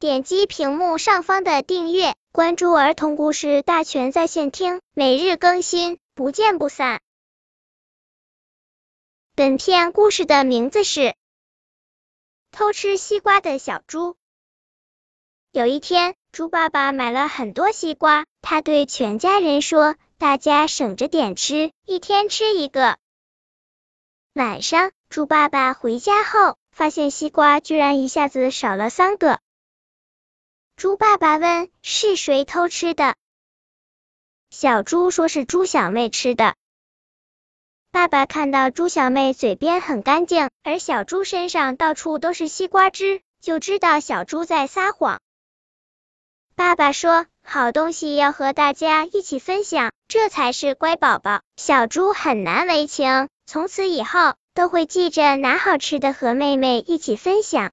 点击屏幕上方的订阅，关注儿童故事大全在线听，每日更新，不见不散。本片故事的名字是《偷吃西瓜的小猪》。有一天，猪爸爸买了很多西瓜，他对全家人说：“大家省着点吃，一天吃一个。”晚上，猪爸爸回家后，发现西瓜居然一下子少了三个。猪爸爸问：“是谁偷吃的？”小猪说是猪小妹吃的。爸爸看到猪小妹嘴边很干净，而小猪身上到处都是西瓜汁，就知道小猪在撒谎。爸爸说：“好东西要和大家一起分享，这才是乖宝宝。”小猪很难为情。从此以后，都会记着拿好吃的和妹妹一起分享。